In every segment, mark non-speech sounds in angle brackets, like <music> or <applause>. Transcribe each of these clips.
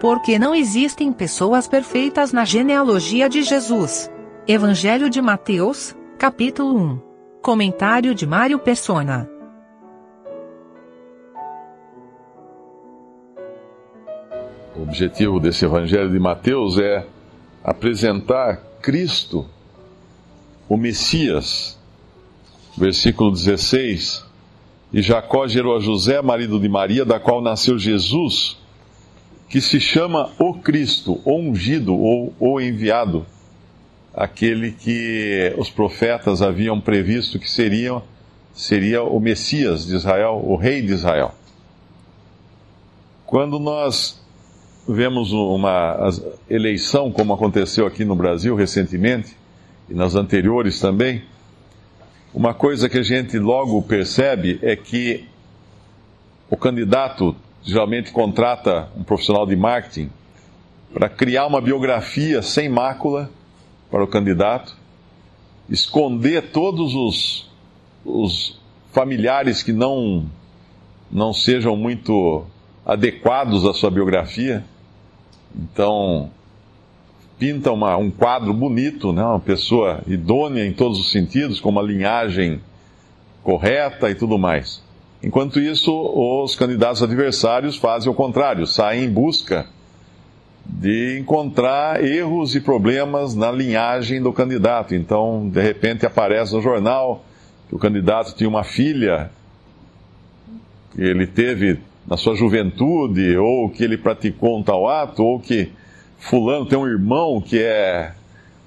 Porque não existem pessoas perfeitas na genealogia de Jesus. Evangelho de Mateus, capítulo 1. Comentário de Mário Persona. O objetivo desse Evangelho de Mateus é apresentar Cristo, o Messias. Versículo 16. E Jacó gerou a José, marido de Maria, da qual nasceu Jesus que se chama o Cristo, o ungido ou o enviado, aquele que os profetas haviam previsto que seria, seria o Messias de Israel, o rei de Israel. Quando nós vemos uma eleição, como aconteceu aqui no Brasil recentemente, e nas anteriores também, uma coisa que a gente logo percebe é que o candidato geralmente contrata um profissional de marketing para criar uma biografia sem mácula para o candidato, esconder todos os, os familiares que não, não sejam muito adequados à sua biografia. Então, pinta uma, um quadro bonito, né? uma pessoa idônea em todos os sentidos, com uma linhagem correta e tudo mais. Enquanto isso, os candidatos adversários fazem o contrário, saem em busca de encontrar erros e problemas na linhagem do candidato. Então, de repente, aparece no jornal que o candidato tinha uma filha que ele teve na sua juventude, ou que ele praticou um tal ato, ou que fulano tem um irmão que é,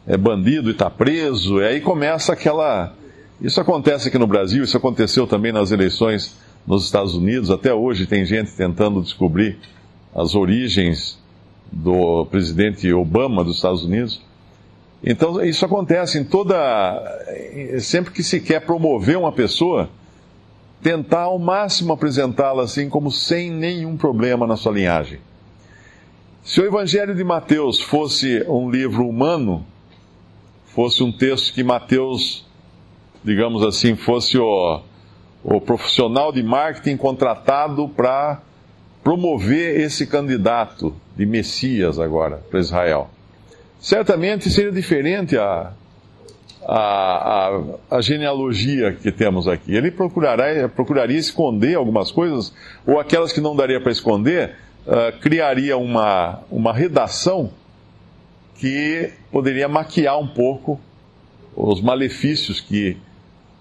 é bandido e está preso. E aí começa aquela isso acontece aqui no Brasil, isso aconteceu também nas eleições nos Estados Unidos. Até hoje tem gente tentando descobrir as origens do presidente Obama dos Estados Unidos. Então, isso acontece em toda. Sempre que se quer promover uma pessoa, tentar ao máximo apresentá-la assim, como sem nenhum problema na sua linhagem. Se o Evangelho de Mateus fosse um livro humano, fosse um texto que Mateus digamos assim, fosse o, o profissional de marketing contratado para promover esse candidato de Messias agora para Israel. Certamente seria diferente a, a, a, a, genealogia que temos aqui. Ele procurará, procuraria esconder algumas coisas, ou aquelas que não daria para esconder, uh, criaria uma, uma redação que poderia maquiar um pouco os malefícios que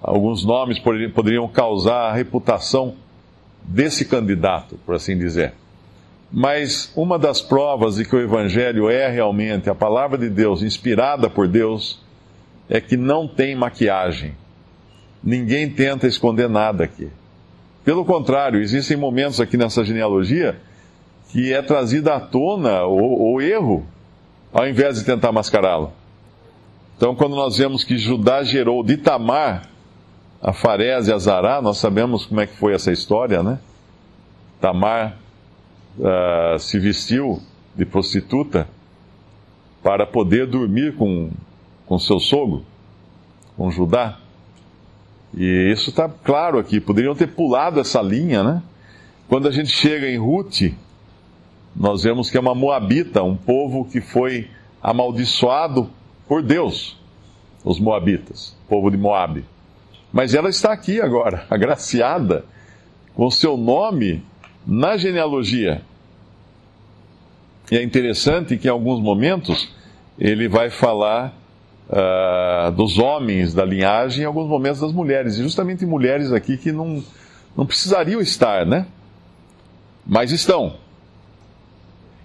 alguns nomes poderiam causar a reputação desse candidato, por assim dizer. Mas uma das provas de que o Evangelho é realmente a palavra de Deus, inspirada por Deus, é que não tem maquiagem. Ninguém tenta esconder nada aqui. Pelo contrário, existem momentos aqui nessa genealogia que é trazida à tona o, o erro, ao invés de tentar mascará-lo. Então, quando nós vemos que Judá gerou de Tamar a Farés e a Zará, nós sabemos como é que foi essa história, né? Tamar uh, se vestiu de prostituta para poder dormir com, com seu sogro, com Judá. E isso está claro aqui, poderiam ter pulado essa linha, né? Quando a gente chega em Ruth, nós vemos que é uma moabita, um povo que foi amaldiçoado por Deus, os moabitas, povo de Moabe. Mas ela está aqui agora, agraciada, com seu nome na genealogia. E é interessante que em alguns momentos ele vai falar uh, dos homens da linhagem, em alguns momentos das mulheres. E justamente mulheres aqui que não, não precisariam estar, né? Mas estão.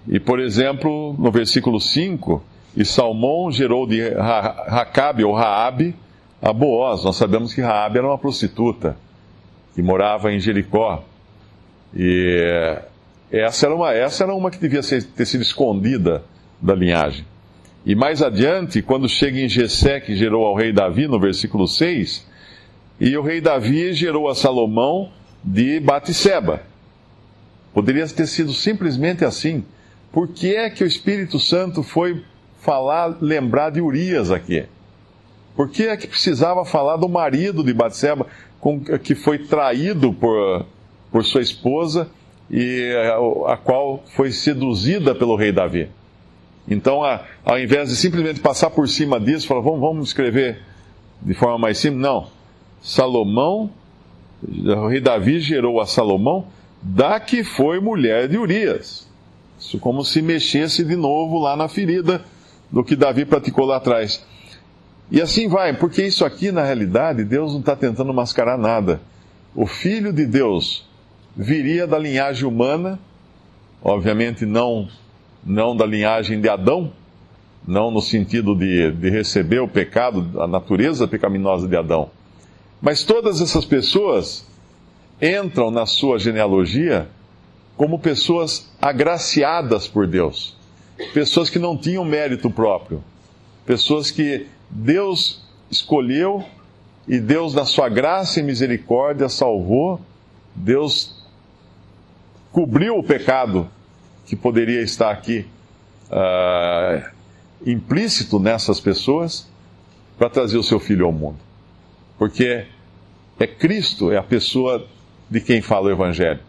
E, por exemplo, no versículo 5, e Salmão gerou de Racabe ou Raabe a Boaz. Nós sabemos que Raabe era uma prostituta que morava em Jericó. E essa era uma, essa era uma que devia ser, ter sido escondida da linhagem. E mais adiante, quando chega em Jessé, que gerou ao rei Davi, no versículo 6, e o rei Davi gerou a Salomão de Batisseba. Poderia ter sido simplesmente assim. Por que é que o Espírito Santo foi falar, lembrar de Urias aqui? Por que é que precisava falar do marido de Batseba, que foi traído por, por sua esposa e a, a qual foi seduzida pelo rei Davi. Então, a, ao invés de simplesmente passar por cima disso, falar, vamos, vamos escrever de forma mais simples, não. Salomão, o rei Davi gerou a Salomão da que foi mulher de Urias. Isso como se mexesse de novo lá na ferida do que Davi praticou lá atrás. E assim vai, porque isso aqui, na realidade, Deus não está tentando mascarar nada. O Filho de Deus viria da linhagem humana, obviamente não, não da linhagem de Adão, não no sentido de, de receber o pecado, a natureza pecaminosa de Adão. Mas todas essas pessoas entram na sua genealogia como pessoas agraciadas por Deus, pessoas que não tinham mérito próprio, pessoas que Deus escolheu e Deus, na sua graça e misericórdia, salvou. Deus cobriu o pecado que poderia estar aqui uh, implícito nessas pessoas para trazer o seu filho ao mundo. Porque é Cristo, é a pessoa de quem fala o Evangelho.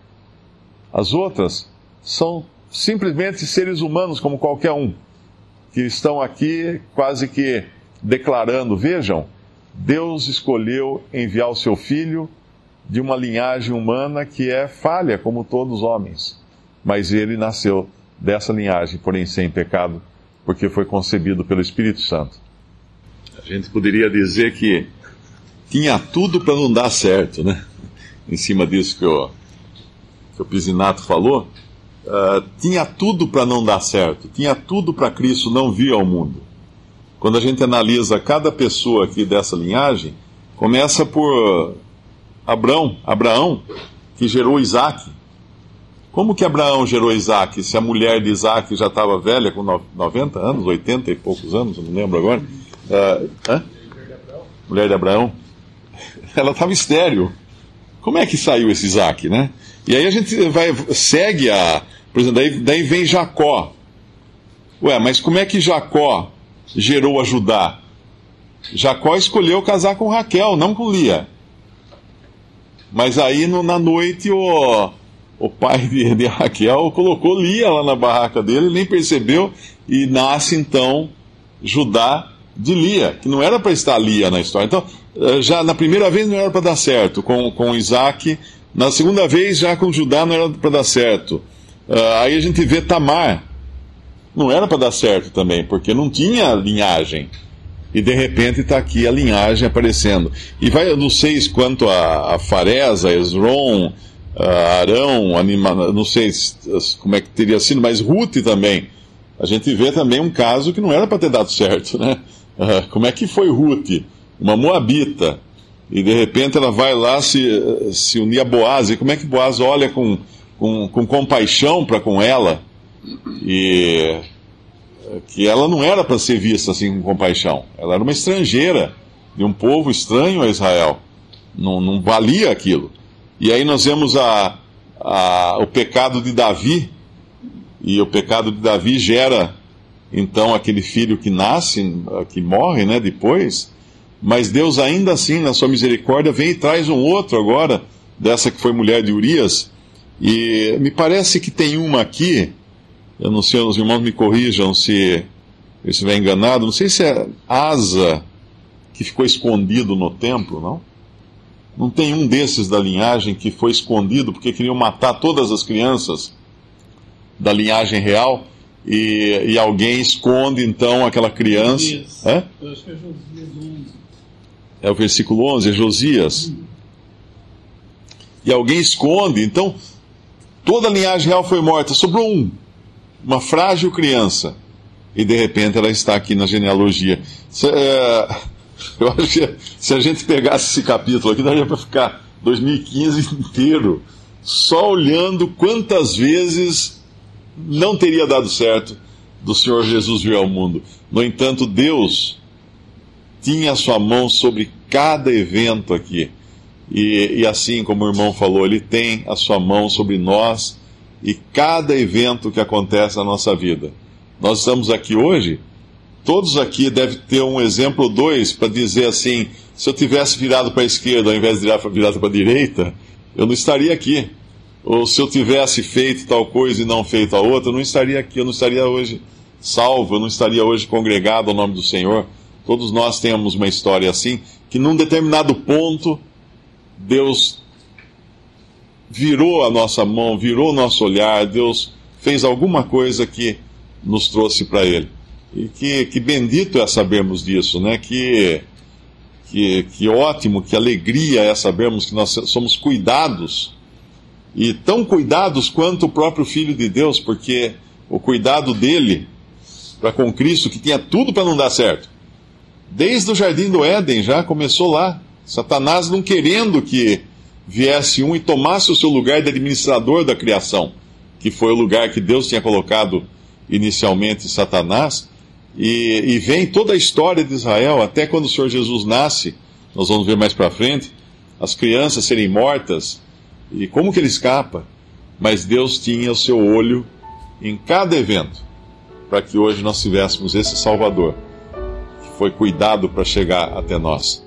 As outras são simplesmente seres humanos como qualquer um, que estão aqui quase que declarando: vejam, Deus escolheu enviar o seu filho de uma linhagem humana que é falha, como todos os homens. Mas ele nasceu dessa linhagem, porém sem pecado, porque foi concebido pelo Espírito Santo. A gente poderia dizer que tinha tudo para não dar certo, né? Em cima disso que o, que o Pisinato falou, uh, tinha tudo para não dar certo, tinha tudo para Cristo não vir ao mundo. Quando a gente analisa cada pessoa aqui dessa linhagem, começa por Abraão, Abraão, que gerou Isaac. Como que Abraão gerou Isaac, se a mulher de Isaac já estava velha, com 90 anos, 80 e poucos anos, não lembro agora? Uh, hã? Mulher de Abraão. <laughs> Ela estava estéreo. Como é que saiu esse Isaac, né? E aí a gente vai, segue a. Por exemplo, daí, daí vem Jacó. Ué, mas como é que Jacó gerou a Judá? Jacó escolheu casar com Raquel, não com Lia. Mas aí no, na noite o, o pai de, de, Raquel colocou Lia lá na barraca dele, nem percebeu, e nasce então Judá de Lia, que não era para estar Lia na história. Então, eh, já na primeira vez não era para dar certo com, com Isaac, na segunda vez já com Judá não era para dar certo. Uh, aí a gente vê Tamar, não era para dar certo também, porque não tinha linhagem. E de repente está aqui a linhagem aparecendo. E vai não sei quanto a, a Faresa, Esron, a Arão, anima, não sei como é que teria sido, mas Ruth também. A gente vê também um caso que não era para ter dado certo, né? Uh, <laughs> como é que foi Ruth? Uma moabita. E de repente ela vai lá se, se unir a Boaz. E como é que Boaz olha com, com, com compaixão para com ela? E que ela não era para ser vista assim com compaixão. Ela era uma estrangeira de um povo estranho a Israel. Não, não valia aquilo. E aí nós vemos a, a, o pecado de Davi, e o pecado de Davi gera então aquele filho que nasce, que morre né, depois, mas Deus ainda assim, na sua misericórdia, vem e traz um outro agora, dessa que foi mulher de Urias, e me parece que tem uma aqui, eu não sei, os irmãos me corrijam se eu estiver enganado, não sei se é Asa que ficou escondido no templo, não? Não tem um desses da linhagem que foi escondido porque queriam matar todas as crianças da linhagem real e, e alguém esconde então aquela criança. É? Eu acho que é Josias 11. É o versículo 11, é Josias. Hum. E alguém esconde, então toda a linhagem real foi morta, sobrou um uma frágil criança, e de repente ela está aqui na genealogia. Se, é, <laughs> eu acho que se a gente pegasse esse capítulo aqui, daria para ficar 2015 inteiro só olhando quantas vezes não teria dado certo do Senhor Jesus vir ao mundo. No entanto, Deus tinha a sua mão sobre cada evento aqui. E, e assim como o irmão falou, ele tem a sua mão sobre nós e cada evento que acontece na nossa vida. Nós estamos aqui hoje, todos aqui devem ter um exemplo ou dois para dizer assim: se eu tivesse virado para a esquerda ao invés de virar para a direita, eu não estaria aqui. ou se eu tivesse feito tal coisa e não feito a outra, eu não estaria aqui, eu não estaria hoje salvo, eu não estaria hoje congregado ao nome do Senhor. Todos nós temos uma história assim, que num determinado ponto, Deus virou a nossa mão, virou o nosso olhar, Deus fez alguma coisa que nos trouxe para Ele. E que, que bendito é sabermos disso, né? Que, que, que ótimo, que alegria é sabermos que nós somos cuidados, e tão cuidados quanto o próprio Filho de Deus, porque o cuidado dele para com Cristo, que tinha tudo para não dar certo, desde o jardim do Éden já começou lá. Satanás não querendo que viesse um e tomasse o seu lugar de administrador da criação, que foi o lugar que Deus tinha colocado inicialmente Satanás, e, e vem toda a história de Israel, até quando o Senhor Jesus nasce, nós vamos ver mais para frente, as crianças serem mortas, e como que ele escapa? Mas Deus tinha o seu olho em cada evento, para que hoje nós tivéssemos esse Salvador, que foi cuidado para chegar até nós.